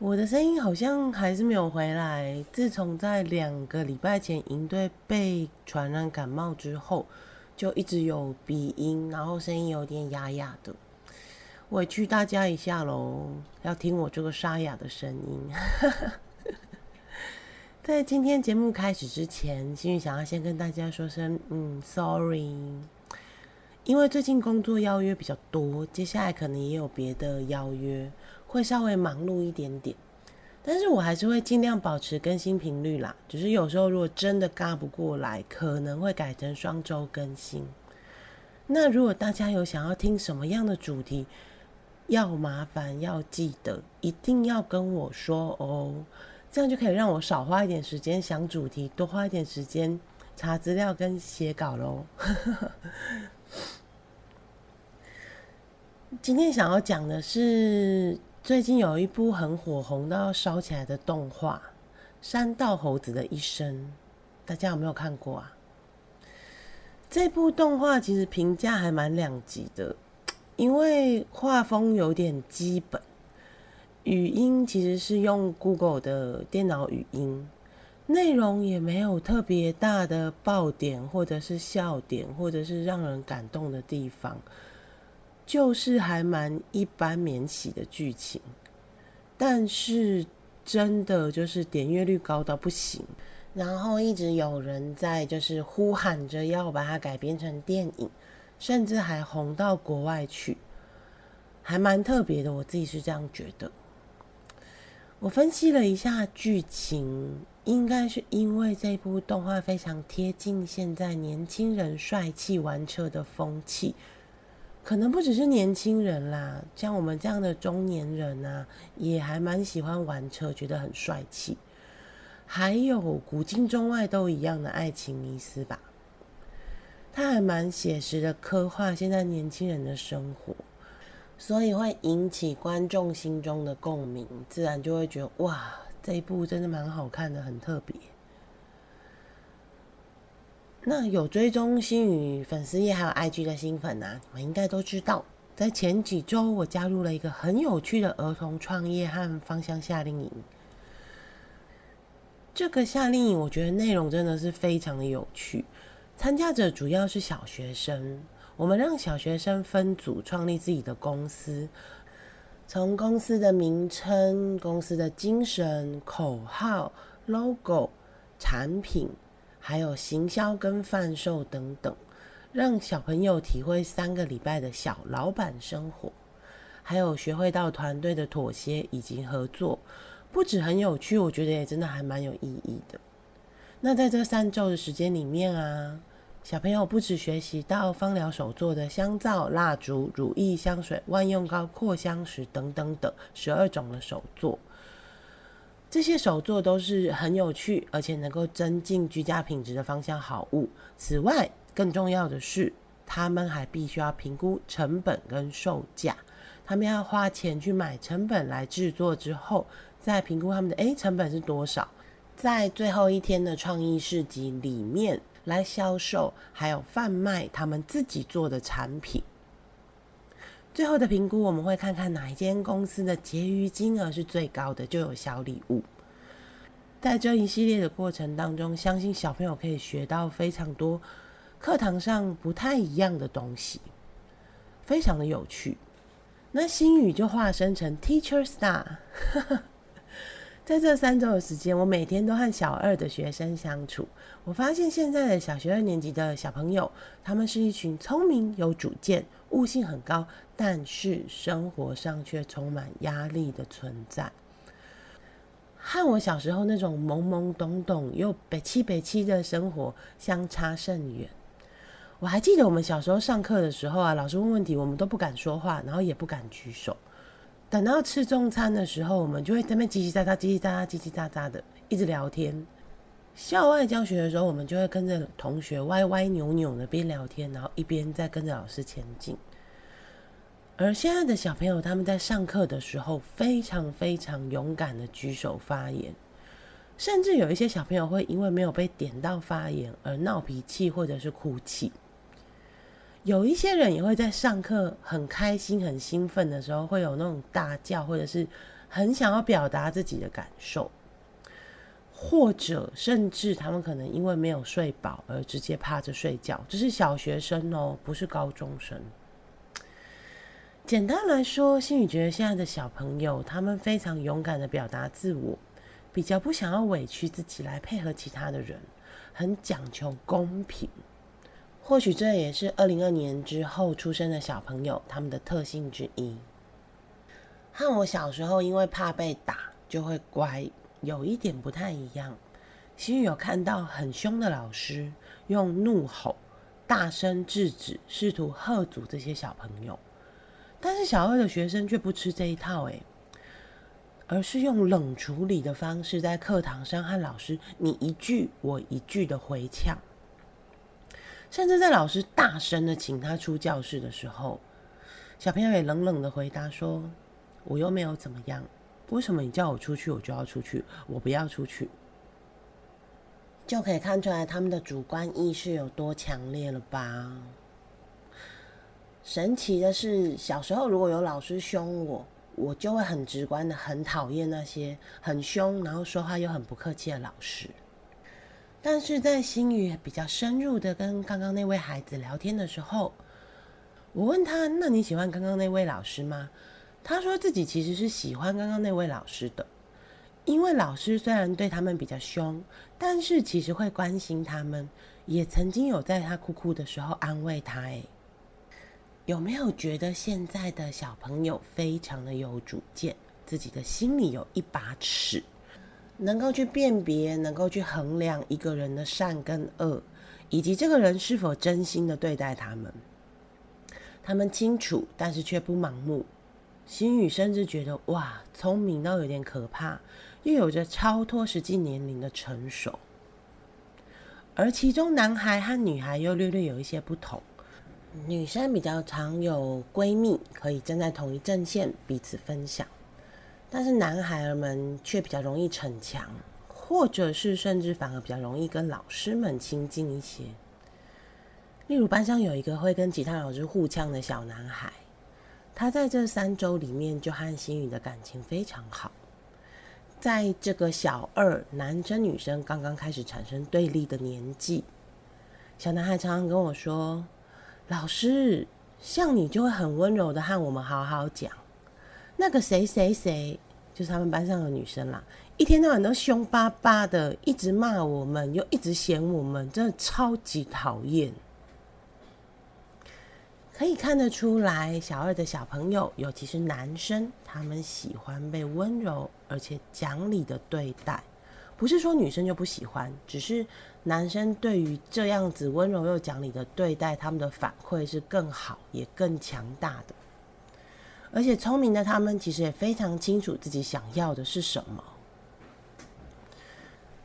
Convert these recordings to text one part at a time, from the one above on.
我的声音好像还是没有回来。自从在两个礼拜前营队被传染感冒之后，就一直有鼻音，然后声音有点哑哑的，委屈大家一下喽，要听我这个沙哑的声音。在今天节目开始之前，心雨想要先跟大家说声嗯，sorry，因为最近工作邀约比较多，接下来可能也有别的邀约。会稍微忙碌一点点，但是我还是会尽量保持更新频率啦。只是有时候如果真的嘎不过来，可能会改成双周更新。那如果大家有想要听什么样的主题，要麻烦要记得一定要跟我说哦，这样就可以让我少花一点时间想主题，多花一点时间查资料跟写稿喽。今天想要讲的是。最近有一部很火红到要烧起来的动画《山道猴子的一生》，大家有没有看过啊？这部动画其实评价还蛮两极的，因为画风有点基本，语音其实是用 Google 的电脑语音，内容也没有特别大的爆点，或者是笑点，或者是让人感动的地方。就是还蛮一般免洗的剧情，但是真的就是点阅率高到不行，然后一直有人在就是呼喊着要把它改编成电影，甚至还红到国外去，还蛮特别的。我自己是这样觉得。我分析了一下剧情，应该是因为这部动画非常贴近现在年轻人帅气玩车的风气。可能不只是年轻人啦，像我们这样的中年人啊，也还蛮喜欢玩车，觉得很帅气。还有古今中外都一样的爱情迷思吧。他还蛮写实的刻画现在年轻人的生活，所以会引起观众心中的共鸣，自然就会觉得哇，这一部真的蛮好看的，很特别。那有追踪星宇粉丝页还有 IG 的新粉啊，你们应该都知道，在前几周我加入了一个很有趣的儿童创业和芳香夏令营。这个夏令营我觉得内容真的是非常的有趣，参加者主要是小学生，我们让小学生分组创立自己的公司，从公司的名称、公司的精神、口号、logo、产品。还有行销跟贩售等等，让小朋友体会三个礼拜的小老板生活，还有学会到团队的妥协以及合作，不止很有趣，我觉得也真的还蛮有意义的。那在这三周的时间里面啊，小朋友不止学习到芳疗手做的香皂、蜡烛、乳液、香水、万用膏、扩香石等等等十二种的手作。这些手作都是很有趣，而且能够增进居家品质的芳香好物。此外，更重要的是，他们还必须要评估成本跟售价。他们要花钱去买成本来制作之后，再评估他们的诶成本是多少，在最后一天的创意市集里面来销售，还有贩卖他们自己做的产品。最后的评估，我们会看看哪一间公司的结余金额是最高的，就有小礼物。在这一系列的过程当中，相信小朋友可以学到非常多课堂上不太一样的东西，非常的有趣。那心语就化身成 Teacher Star。在这三周的时间，我每天都和小二的学生相处。我发现现在的小学二年级的小朋友，他们是一群聪明、有主见、悟性很高，但是生活上却充满压力的存在。和我小时候那种懵懵懂懂又北七北七的生活相差甚远。我还记得我们小时候上课的时候啊，老师问问题，我们都不敢说话，然后也不敢举手。等到吃中餐的时候，我们就会在那边叽叽喳喳、叽叽喳喳、叽叽喳喳的一直聊天。校外教学的时候，我们就会跟着同学歪歪扭扭的边聊天，然后一边在跟着老师前进。而现在的小朋友，他们在上课的时候非常非常勇敢的举手发言，甚至有一些小朋友会因为没有被点到发言而闹脾气或者是哭泣。有一些人也会在上课很开心、很兴奋的时候，会有那种大叫，或者是很想要表达自己的感受，或者甚至他们可能因为没有睡饱而直接趴着睡觉。这是小学生哦，不是高中生。简单来说，心宇觉得现在的小朋友，他们非常勇敢的表达自我，比较不想要委屈自己来配合其他的人，很讲求公平。或许这也是二零二年之后出生的小朋友他们的特性之一。和我小时候因为怕被打就会乖，有一点不太一样。心宇有看到很凶的老师用怒吼、大声制止，试图喝阻这些小朋友，但是小二的学生却不吃这一套，诶，而是用冷处理的方式，在课堂上和老师你一句我一句的回呛。甚至在老师大声的请他出教室的时候，小朋友也冷冷的回答说：“我又没有怎么样，为什么你叫我出去，我就要出去？我不要出去。”就可以看出来他们的主观意识有多强烈了吧？神奇的是，小时候如果有老师凶我，我就会很直观的很讨厌那些很凶，然后说话又很不客气的老师。但是在心语比较深入的跟刚刚那位孩子聊天的时候，我问他：“那你喜欢刚刚那位老师吗？”他说自己其实是喜欢刚刚那位老师的，因为老师虽然对他们比较凶，但是其实会关心他们，也曾经有在他哭哭的时候安慰他。哎，有没有觉得现在的小朋友非常的有主见，自己的心里有一把尺？能够去辨别，能够去衡量一个人的善跟恶，以及这个人是否真心的对待他们。他们清楚，但是却不盲目。心宇甚至觉得，哇，聪明到有点可怕，又有着超脱实际年龄的成熟。而其中男孩和女孩又略略有一些不同。女生比较常有闺蜜，可以站在同一阵线，彼此分享。但是男孩儿们却比较容易逞强，或者是甚至反而比较容易跟老师们亲近一些。例如班上有一个会跟其他老师互呛的小男孩，他在这三周里面就和心宇的感情非常好。在这个小二男生女生刚刚开始产生对立的年纪，小男孩常常跟我说：“老师，像你就会很温柔的和我们好好讲。”那个谁谁谁，就是他们班上的女生啦，一天到晚都凶巴巴的，一直骂我们，又一直嫌我们，真的超级讨厌。可以看得出来，小二的小朋友，尤其是男生，他们喜欢被温柔而且讲理的对待。不是说女生就不喜欢，只是男生对于这样子温柔又讲理的对待，他们的反馈是更好也更强大的。而且聪明的他们其实也非常清楚自己想要的是什么。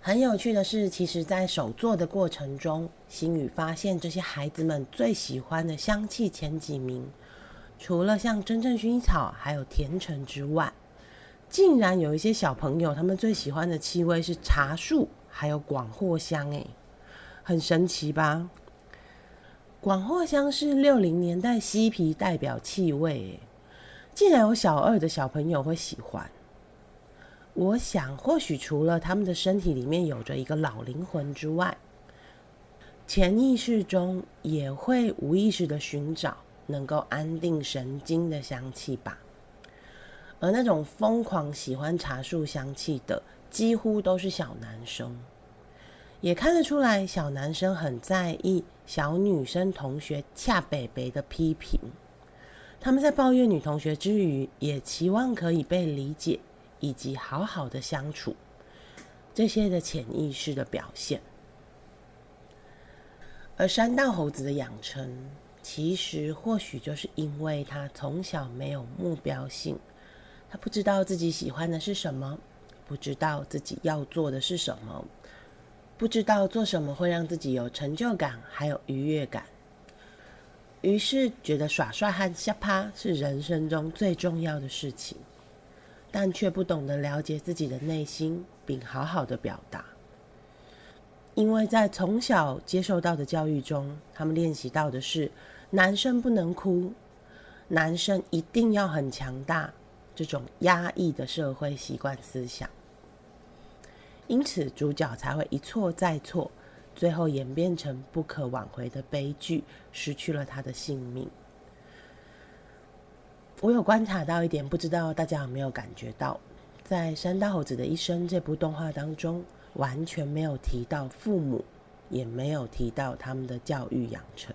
很有趣的是，其实，在手做的过程中，星宇发现这些孩子们最喜欢的香气前几名，除了像真正薰衣草还有甜橙之外，竟然有一些小朋友他们最喜欢的气味是茶树还有广藿香，诶，很神奇吧？广藿香是六零年代嬉皮代表气味，竟然有小二的小朋友会喜欢，我想或许除了他们的身体里面有着一个老灵魂之外，潜意识中也会无意识的寻找能够安定神经的香气吧。而那种疯狂喜欢茶树香气的，几乎都是小男生，也看得出来，小男生很在意小女生同学恰北北的批评。他们在抱怨女同学之余，也期望可以被理解，以及好好的相处。这些的潜意识的表现。而山道猴子的养成，其实或许就是因为他从小没有目标性，他不知道自己喜欢的是什么，不知道自己要做的是什么，不知道做什么会让自己有成就感，还有愉悦感。于是觉得耍帅和瞎趴是人生中最重要的事情，但却不懂得了解自己的内心，并好好的表达。因为在从小接受到的教育中，他们练习到的是男生不能哭，男生一定要很强大，这种压抑的社会习惯思想，因此主角才会一错再错。最后演变成不可挽回的悲剧，失去了他的性命。我有观察到一点，不知道大家有没有感觉到，在《山大猴子的一生》这部动画当中，完全没有提到父母，也没有提到他们的教育养成。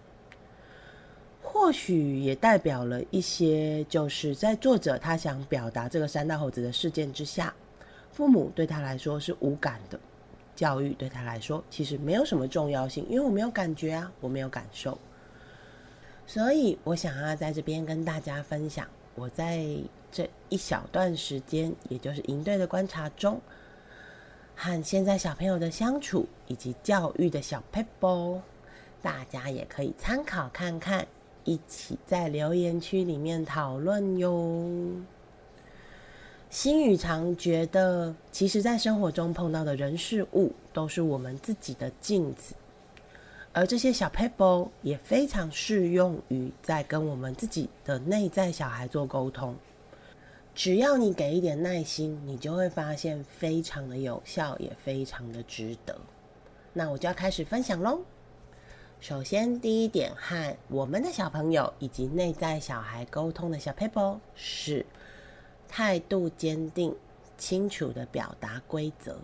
或许也代表了一些，就是在作者他想表达这个山大猴子的事件之下，父母对他来说是无感的。教育对他来说其实没有什么重要性，因为我没有感觉啊，我没有感受，所以我想要在这边跟大家分享我在这一小段时间，也就是营队的观察中，和现在小朋友的相处以及教育的小 pebble，大家也可以参考看看，一起在留言区里面讨论哟。心宇常觉得，其实，在生活中碰到的人事物，都是我们自己的镜子，而这些小 pebble 也非常适用于在跟我们自己的内在小孩做沟通。只要你给一点耐心，你就会发现非常的有效，也非常的值得。那我就要开始分享喽。首先，第一点和我们的小朋友以及内在小孩沟通的小 pebble 是。态度坚定、清楚的表达规则。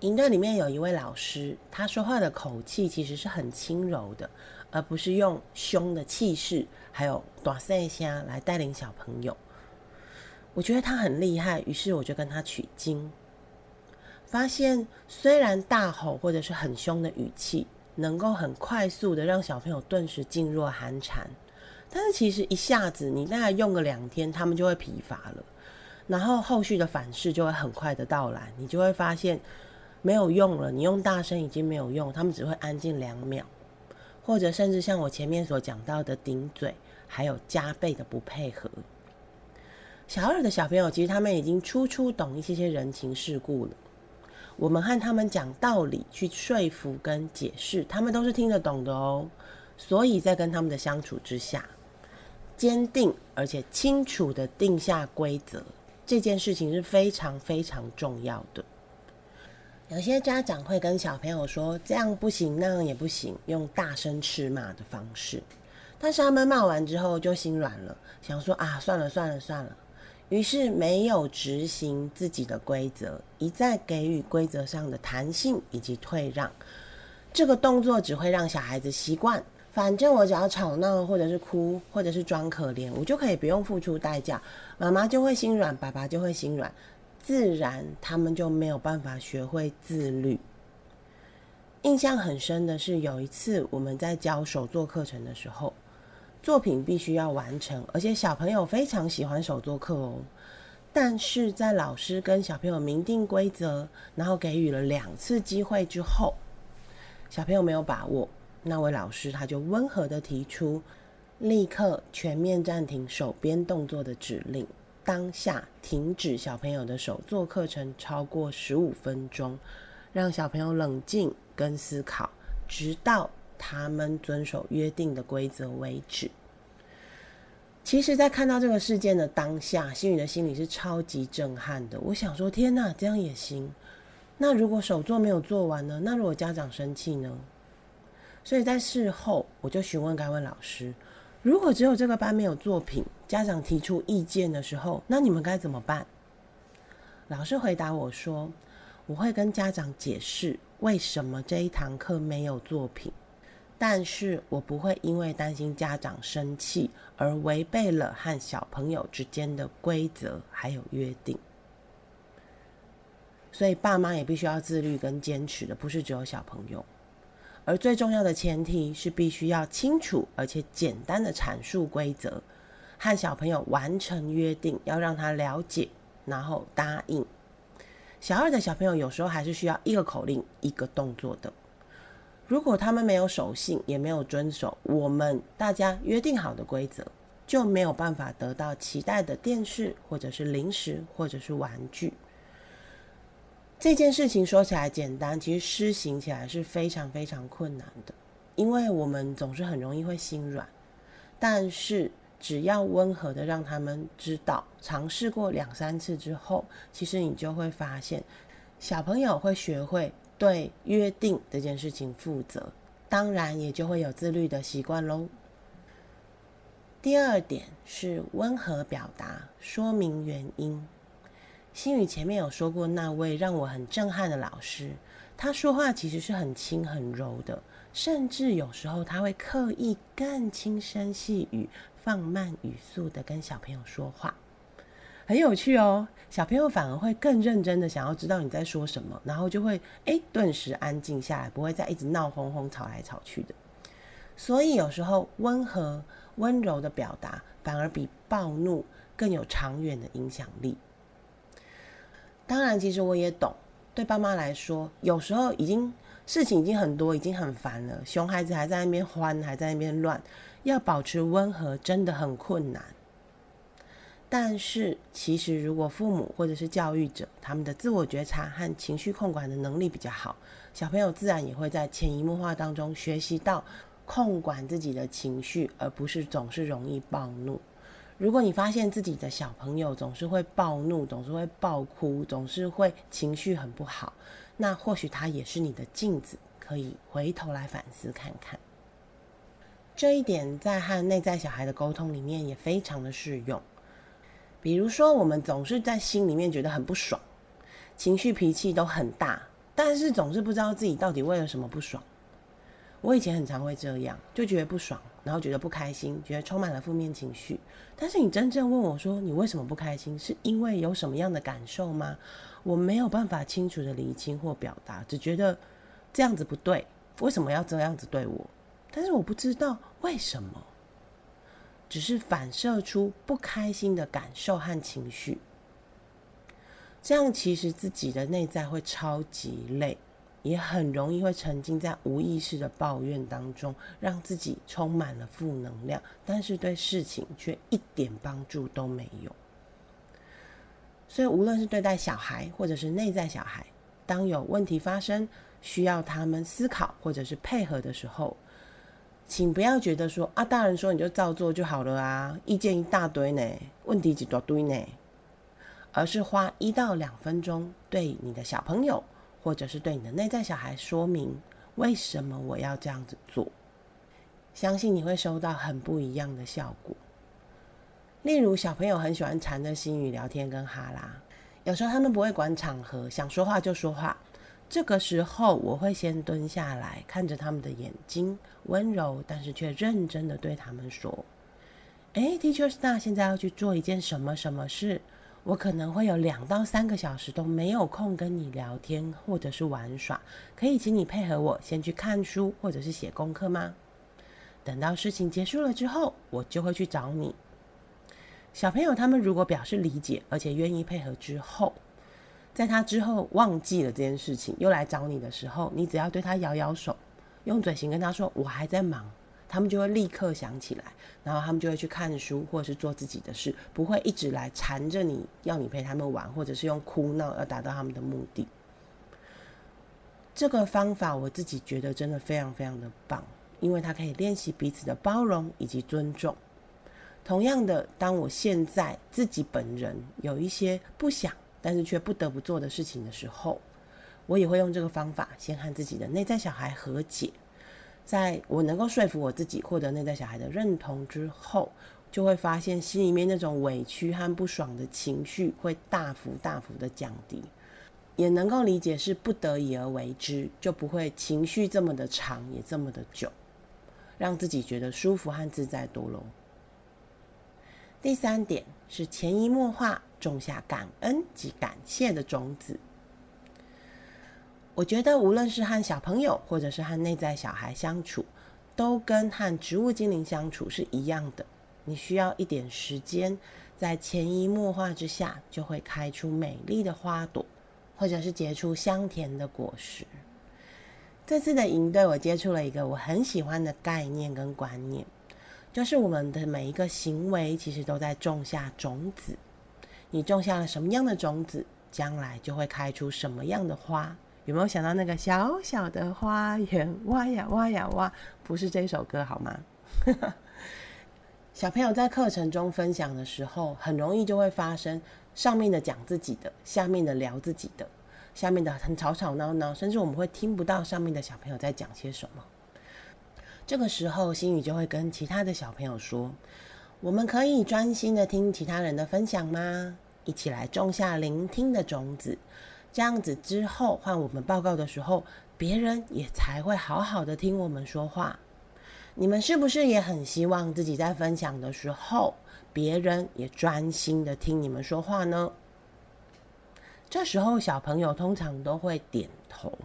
营队里面有一位老师，他说话的口气其实是很轻柔的，而不是用凶的气势，还有短声虾来带领小朋友。我觉得他很厉害，于是我就跟他取经，发现虽然大吼或者是很凶的语气，能够很快速的让小朋友顿时噤若寒蝉。但是其实一下子，你大概用个两天，他们就会疲乏了，然后后续的反噬就会很快的到来，你就会发现没有用了，你用大声已经没有用，他们只会安静两秒，或者甚至像我前面所讲到的顶嘴，还有加倍的不配合。小二的小朋友其实他们已经初初懂一些些人情世故了，我们和他们讲道理去说服跟解释，他们都是听得懂的哦，所以在跟他们的相处之下。坚定而且清楚的定下规则，这件事情是非常非常重要的。有些家长会跟小朋友说：“这样不行，那样也不行”，用大声斥骂的方式。但是他们骂完之后就心软了，想说：“啊，算了算了算了。”于是没有执行自己的规则，一再给予规则上的弹性以及退让。这个动作只会让小孩子习惯。反正我只要吵闹，或者是哭，或者是装可怜，我就可以不用付出代价，妈妈就会心软，爸爸就会心软，自然他们就没有办法学会自律。印象很深的是，有一次我们在教手作课程的时候，作品必须要完成，而且小朋友非常喜欢手作课哦。但是在老师跟小朋友明定规则，然后给予了两次机会之后，小朋友没有把握。那位老师他就温和的提出，立刻全面暂停手边动作的指令，当下停止小朋友的手作课程超过十五分钟，让小朋友冷静跟思考，直到他们遵守约定的规则为止。其实，在看到这个事件的当下，心宇的心里是超级震撼的。我想说，天哪，这样也行？那如果手作没有做完呢？那如果家长生气呢？所以在事后，我就询问该位老师：如果只有这个班没有作品，家长提出意见的时候，那你们该怎么办？老师回答我说：我会跟家长解释为什么这一堂课没有作品，但是我不会因为担心家长生气而违背了和小朋友之间的规则还有约定。所以爸妈也必须要自律跟坚持的，不是只有小朋友。而最重要的前提是，必须要清楚而且简单的阐述规则，和小朋友完成约定，要让他了解，然后答应。小二的小朋友有时候还是需要一个口令、一个动作的。如果他们没有守信，也没有遵守我们大家约定好的规则，就没有办法得到期待的电视，或者是零食，或者是玩具。这件事情说起来简单，其实施行起来是非常非常困难的，因为我们总是很容易会心软。但是只要温和的让他们知道，尝试过两三次之后，其实你就会发现，小朋友会学会。对约定这件事情负责，当然也就会有自律的习惯喽。第二点是温和表达，说明原因。心宇前面有说过，那位让我很震撼的老师，他说话其实是很轻很柔的，甚至有时候他会刻意更轻声细语、放慢语速的跟小朋友说话。很有趣哦，小朋友反而会更认真的想要知道你在说什么，然后就会哎顿时安静下来，不会再一直闹哄哄、吵来吵去的。所以有时候温和、温柔的表达，反而比暴怒更有长远的影响力。当然，其实我也懂，对爸妈来说，有时候已经事情已经很多，已经很烦了，熊孩子还在那边欢，还在那边乱，要保持温和真的很困难。但是，其实如果父母或者是教育者，他们的自我觉察和情绪控管的能力比较好，小朋友自然也会在潜移默化当中学习到控管自己的情绪，而不是总是容易暴怒。如果你发现自己的小朋友总是会暴怒，总是会暴哭，总是会情绪很不好，那或许他也是你的镜子，可以回头来反思看看。这一点在和内在小孩的沟通里面也非常的适用。比如说，我们总是在心里面觉得很不爽，情绪脾气都很大，但是总是不知道自己到底为了什么不爽。我以前很常会这样，就觉得不爽，然后觉得不开心，觉得充满了负面情绪。但是你真正问我说你为什么不开心，是因为有什么样的感受吗？我没有办法清楚的理清或表达，只觉得这样子不对，为什么要这样子对我？但是我不知道为什么。只是反射出不开心的感受和情绪，这样其实自己的内在会超级累，也很容易会沉浸在无意识的抱怨当中，让自己充满了负能量，但是对事情却一点帮助都没有。所以，无论是对待小孩，或者是内在小孩，当有问题发生，需要他们思考或者是配合的时候。请不要觉得说啊，大人说你就照做就好了啊，意见一大堆呢，问题几多堆呢，而是花一到两分钟对你的小朋友，或者是对你的内在小孩说明为什么我要这样子做，相信你会收到很不一样的效果。例如，小朋友很喜欢缠着心语聊天跟哈拉，有时候他们不会管场合，想说话就说话。这个时候，我会先蹲下来，看着他们的眼睛，温柔但是却认真的对他们说：“哎，Teacher Star，现在要去做一件什么什么事？我可能会有两到三个小时都没有空跟你聊天或者是玩耍，可以请你配合我先去看书或者是写功课吗？等到事情结束了之后，我就会去找你。”小朋友他们如果表示理解，而且愿意配合之后。在他之后忘记了这件事情，又来找你的时候，你只要对他摇摇手，用嘴型跟他说“我还在忙”，他们就会立刻想起来，然后他们就会去看书或者是做自己的事，不会一直来缠着你要你陪他们玩，或者是用哭闹要达到他们的目的。这个方法我自己觉得真的非常非常的棒，因为它可以练习彼此的包容以及尊重。同样的，当我现在自己本人有一些不想。但是却不得不做的事情的时候，我也会用这个方法，先和自己的内在小孩和解。在我能够说服我自己，获得内在小孩的认同之后，就会发现心里面那种委屈和不爽的情绪会大幅大幅的降低，也能够理解是不得已而为之，就不会情绪这么的长，也这么的久，让自己觉得舒服和自在多了。第三点是潜移默化。种下感恩及感谢的种子。我觉得，无论是和小朋友，或者是和内在小孩相处，都跟和植物精灵相处是一样的。你需要一点时间，在潜移默化之下，就会开出美丽的花朵，或者是结出香甜的果实。这次的营队，我接触了一个我很喜欢的概念跟观念，就是我们的每一个行为，其实都在种下种子。你种下了什么样的种子，将来就会开出什么样的花。有没有想到那个小小的花园？挖呀挖呀挖，不是这首歌好吗？小朋友在课程中分享的时候，很容易就会发生上面的讲自己的，下面的聊自己的，下面的很吵吵闹闹，甚至我们会听不到上面的小朋友在讲些什么。这个时候，心宇就会跟其他的小朋友说：“我们可以专心的听其他人的分享吗？一起来种下聆听的种子。”这样子之后换我们报告的时候，别人也才会好好的听我们说话。你们是不是也很希望自己在分享的时候，别人也专心的听你们说话呢？这时候小朋友通常都会点头，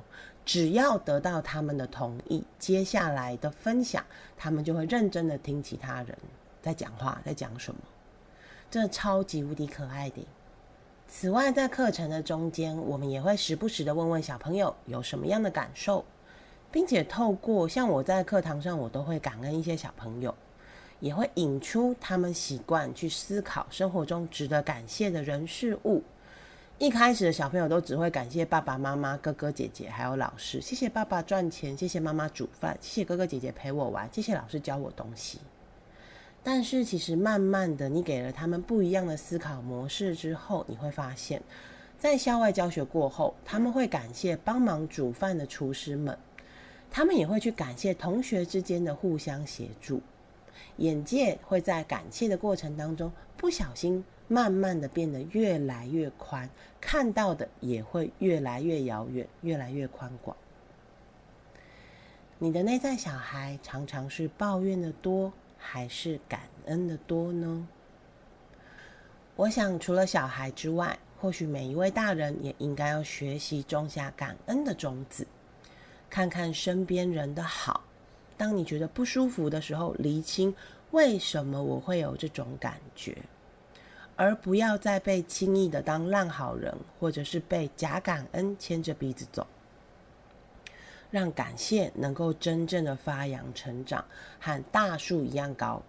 只要得到他们的同意，接下来的分享他们就会认真的听其他人在讲话，在讲什么。这超级无敌可爱的。此外，在课程的中间，我们也会时不时的问问小朋友有什么样的感受，并且透过像我在课堂上，我都会感恩一些小朋友，也会引出他们习惯去思考生活中值得感谢的人事物。一开始的小朋友都只会感谢爸爸妈妈、哥哥姐姐还有老师，谢谢爸爸赚钱，谢谢妈妈煮饭，谢谢哥哥姐姐陪我玩，谢谢老师教我东西。但是，其实慢慢的，你给了他们不一样的思考模式之后，你会发现，在校外教学过后，他们会感谢帮忙煮饭的厨师们，他们也会去感谢同学之间的互相协助，眼界会在感谢的过程当中，不小心慢慢的变得越来越宽，看到的也会越来越遥远，越来越宽广。你的内在小孩常常是抱怨的多。还是感恩的多呢？我想，除了小孩之外，或许每一位大人也应该要学习种下感恩的种子，看看身边人的好。当你觉得不舒服的时候，厘清为什么我会有这种感觉，而不要再被轻易的当烂好人，或者是被假感恩牵着鼻子走。让感谢能够真正的发扬成长，和大树一样高，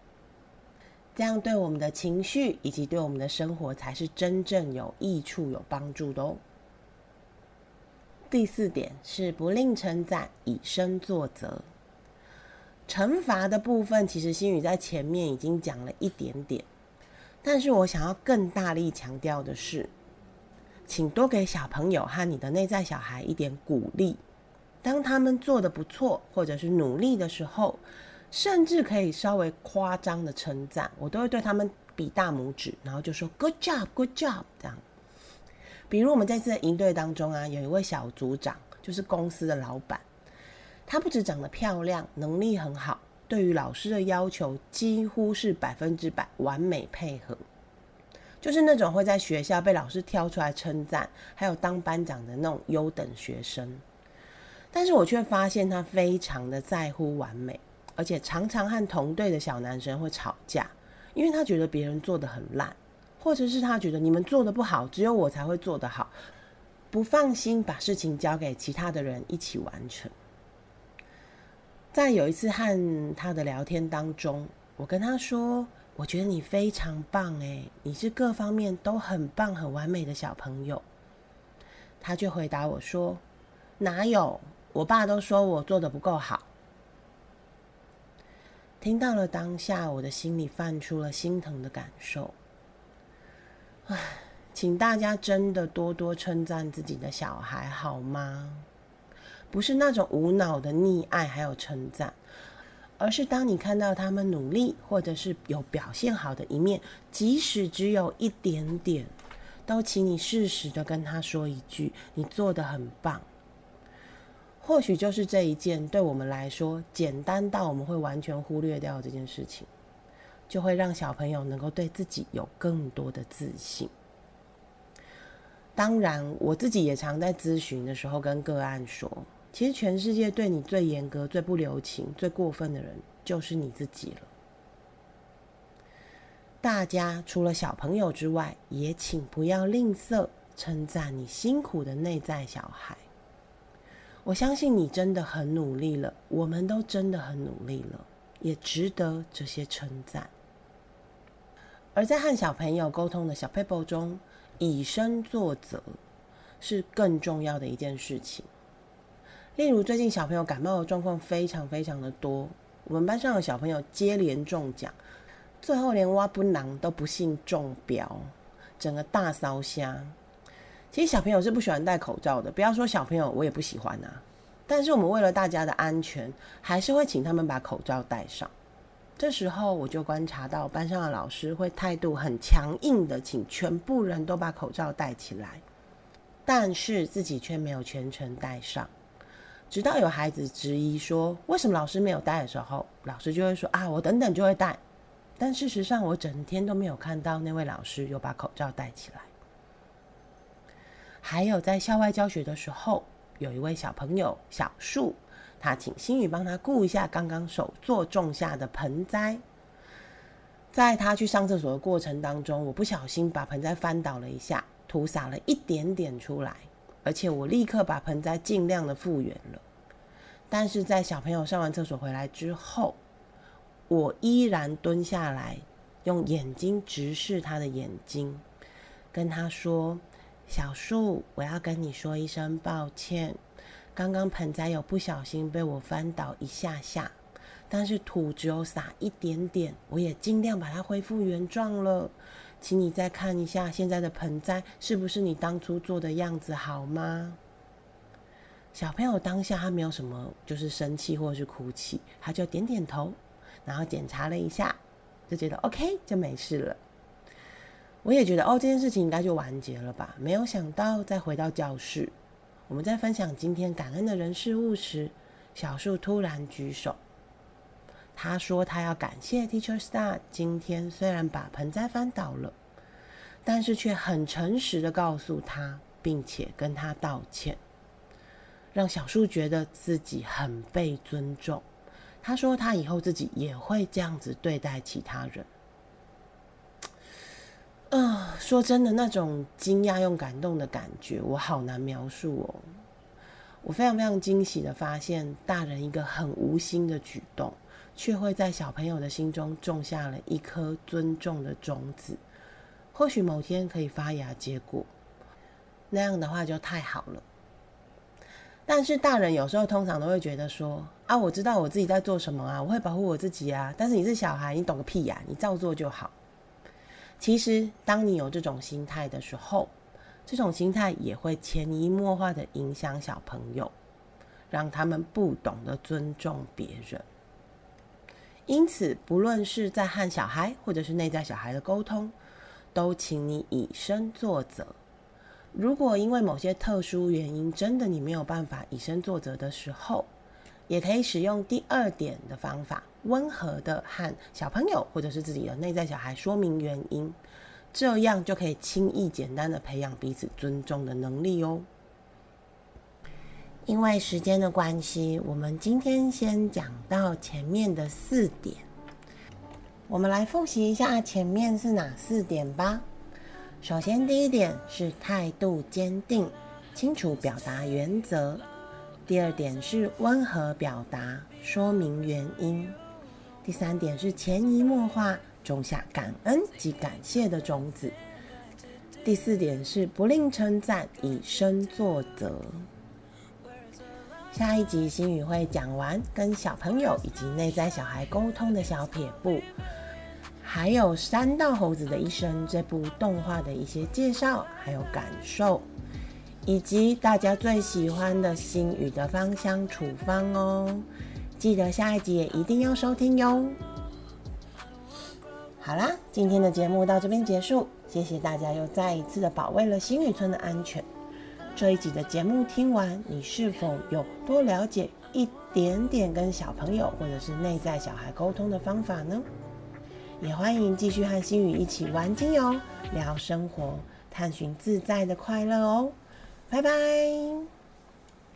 这样对我们的情绪以及对我们的生活才是真正有益处、有帮助的哦。第四点是不吝称赞，以身作则。惩罚的部分，其实心宇在前面已经讲了一点点，但是我想要更大力强调的是，请多给小朋友和你的内在小孩一点鼓励。当他们做的不错，或者是努力的时候，甚至可以稍微夸张的称赞，我都会对他们比大拇指，然后就说 “Good job, good job” 这样。比如我们在这营队当中啊，有一位小组长，就是公司的老板，他不止长得漂亮，能力很好，对于老师的要求几乎是百分之百完美配合，就是那种会在学校被老师挑出来称赞，还有当班长的那种优等学生。但是我却发现他非常的在乎完美，而且常常和同队的小男生会吵架，因为他觉得别人做的很烂，或者是他觉得你们做的不好，只有我才会做得好，不放心把事情交给其他的人一起完成。在有一次和他的聊天当中，我跟他说：“我觉得你非常棒，诶，你是各方面都很棒、很完美的小朋友。”他就回答我说：“哪有？”我爸都说我做的不够好，听到了当下，我的心里泛出了心疼的感受。唉，请大家真的多多称赞自己的小孩好吗？不是那种无脑的溺爱，还有称赞，而是当你看到他们努力，或者是有表现好的一面，即使只有一点点，都请你适时的跟他说一句：“你做的很棒。”或许就是这一件对我们来说简单到我们会完全忽略掉这件事情，就会让小朋友能够对自己有更多的自信。当然，我自己也常在咨询的时候跟个案说，其实全世界对你最严格、最不留情、最过分的人就是你自己了。大家除了小朋友之外，也请不要吝啬称赞你辛苦的内在小孩。我相信你真的很努力了，我们都真的很努力了，也值得这些称赞。而在和小朋友沟通的小 paper 中，以身作则是更重要的一件事情。例如，最近小朋友感冒的状况非常非常的多，我们班上的小朋友接连中奖，最后连挖不囊都不幸中标，整个大烧香。其实小朋友是不喜欢戴口罩的，不要说小朋友，我也不喜欢啊。但是我们为了大家的安全，还是会请他们把口罩戴上。这时候我就观察到班上的老师会态度很强硬的，请全部人都把口罩戴起来，但是自己却没有全程戴上。直到有孩子质疑说：“为什么老师没有戴的时候，老师就会说：‘啊，我等等就会戴。’但事实上，我整天都没有看到那位老师有把口罩戴起来。还有在校外教学的时候，有一位小朋友小树，他请心宇帮他顾一下刚刚手作种下的盆栽。在他去上厕所的过程当中，我不小心把盆栽翻倒了一下，涂洒了一点点出来。”而且我立刻把盆栽尽量的复原了，但是在小朋友上完厕所回来之后，我依然蹲下来，用眼睛直视他的眼睛，跟他说：“小树，我要跟你说一声抱歉，刚刚盆栽有不小心被我翻倒一下下，但是土只有洒一点点，我也尽量把它恢复原状了。”请你再看一下现在的盆栽是不是你当初做的样子，好吗？小朋友当下他没有什么，就是生气或者是哭泣，他就点点头，然后检查了一下，就觉得 OK 就没事了。我也觉得哦，这件事情应该就完结了吧。没有想到再回到教室，我们在分享今天感恩的人事物时，小树突然举手。他说：“他要感谢 Teacher Star，今天虽然把盆栽翻倒了，但是却很诚实的告诉他，并且跟他道歉，让小树觉得自己很被尊重。他说他以后自己也会这样子对待其他人。啊，说真的，那种惊讶又感动的感觉，我好难描述哦。我非常非常惊喜的发现，大人一个很无心的举动。”却会在小朋友的心中种下了一颗尊重的种子，或许某天可以发芽结果，那样的话就太好了。但是大人有时候通常都会觉得说：“啊，我知道我自己在做什么啊，我会保护我自己啊。”但是你是小孩，你懂个屁呀！你照做就好。其实，当你有这种心态的时候，这种心态也会潜移默化的影响小朋友，让他们不懂得尊重别人。因此，不论是在和小孩或者是内在小孩的沟通，都请你以身作则。如果因为某些特殊原因，真的你没有办法以身作则的时候，也可以使用第二点的方法，温和的和小朋友或者是自己的内在小孩说明原因，这样就可以轻易简单的培养彼此尊重的能力哦。因为时间的关系，我们今天先讲到前面的四点。我们来复习一下前面是哪四点吧。首先，第一点是态度坚定、清楚表达原则；第二点是温和表达、说明原因；第三点是潜移默化种下感恩及感谢的种子；第四点是不吝称赞、以身作则。下一集心语会讲完跟小朋友以及内在小孩沟通的小撇步，还有《山道猴子的一生》这部动画的一些介绍，还有感受，以及大家最喜欢的心语的芳香处方哦。记得下一集也一定要收听哟。好啦，今天的节目到这边结束，谢谢大家又再一次的保卫了新宇村的安全。这一集的节目听完，你是否有多了解一点点跟小朋友或者是内在小孩沟通的方法呢？也欢迎继续和心宇一起玩精油、聊生活、探寻自在的快乐哦！拜拜。